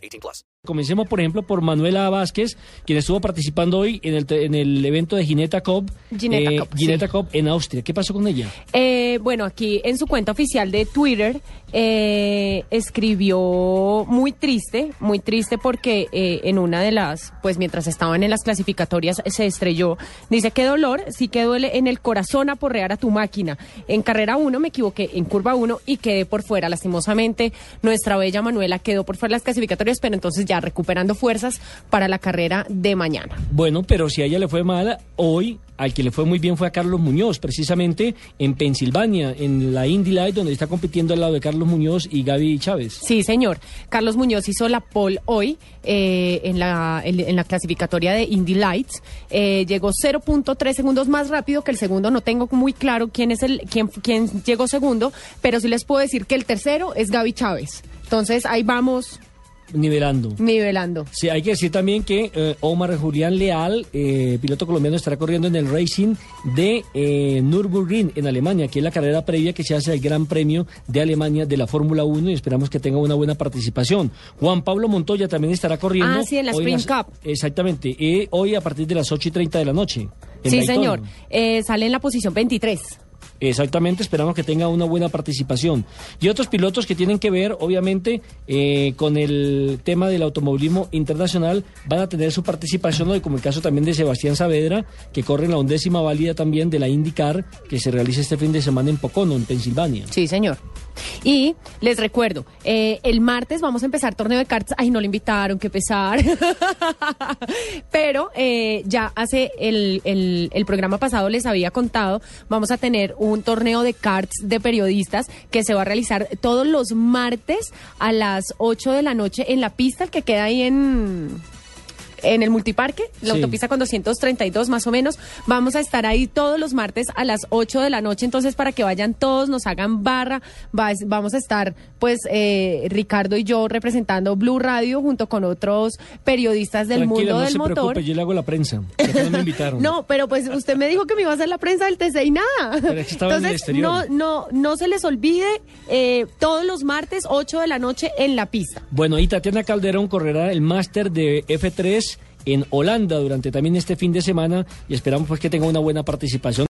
18 plus. Comencemos, por ejemplo, por Manuela Vázquez, quien estuvo participando hoy en el, te- en el evento de Gineta Cup, Gineta eh, Gineta sí. En Austria. ¿Qué pasó con ella? Eh, bueno, aquí en su cuenta oficial de Twitter eh, escribió muy triste, muy triste porque eh, en una de las, pues mientras estaban en las clasificatorias se estrelló. Dice, qué dolor, sí que duele en el corazón aporrear a tu máquina. En carrera 1 me equivoqué, en curva 1 y quedé por fuera. Lastimosamente, nuestra bella Manuela quedó por fuera de las clasificatorias, pero entonces ya recuperando fuerzas para la carrera de mañana. Bueno, pero si a ella le fue mal, hoy al que le fue muy bien fue a Carlos Muñoz, precisamente en Pensilvania, en la Indy Light, donde está compitiendo al lado de Carlos Muñoz y Gaby Chávez. Sí, señor. Carlos Muñoz hizo la pole hoy eh, en, la, en, en la clasificatoria de Indy Lights. Eh, llegó 0.3 segundos más rápido que el segundo. No tengo muy claro quién es el quién, quién llegó segundo, pero sí les puedo decir que el tercero es Gaby Chávez. Entonces ahí vamos Nivelando. nivelando. Sí, hay que decir también que eh, Omar Julián Leal, eh, piloto colombiano, estará corriendo en el Racing de eh, Nürburgring en Alemania, que es la carrera previa que se hace al Gran Premio de Alemania de la Fórmula 1 y esperamos que tenga una buena participación. Juan Pablo Montoya también estará corriendo. Ah, sí, en la Sprint Cup. Exactamente, hoy a partir de las 8 y 30 de la noche. Sí, señor. Eh, sale en la posición 23. Exactamente, esperamos que tenga una buena participación. Y otros pilotos que tienen que ver, obviamente, eh, con el tema del automovilismo internacional, van a tener su participación hoy, como el caso también de Sebastián Saavedra, que corre en la undécima válida también de la IndyCar, que se realiza este fin de semana en Pocono, en Pensilvania. Sí, señor. Y les recuerdo, eh, el martes vamos a empezar torneo de cartas. Ay, no le invitaron, qué pesar. Pero eh, ya hace el, el, el programa pasado les había contado, vamos a tener un torneo de cards de periodistas que se va a realizar todos los martes a las 8 de la noche en la pista, que queda ahí en en el multiparque, la Sí. autopista con 232 más o menos. Vamos a estar ahí todos los martes a las 8 de la noche, entonces para que vayan todos, nos hagan barra, va- vamos a estar pues eh, Ricardo y yo representando Blue Radio junto con otros periodistas del Tranquila, mundo no del se motor. preocupe, yo le hago la prensa. no me invitaron. No, pero pues usted me dijo que me iba a hacer la prensa del TC y nada. Pero en Entonces, exterior. no, no, no se les olvide, eh, todos los martes, 8 de la noche en la pista. Bueno, y Tatiana Calderón correrá el máster de F3 en Holanda durante también este fin de semana y esperamos pues que tenga una buena participación.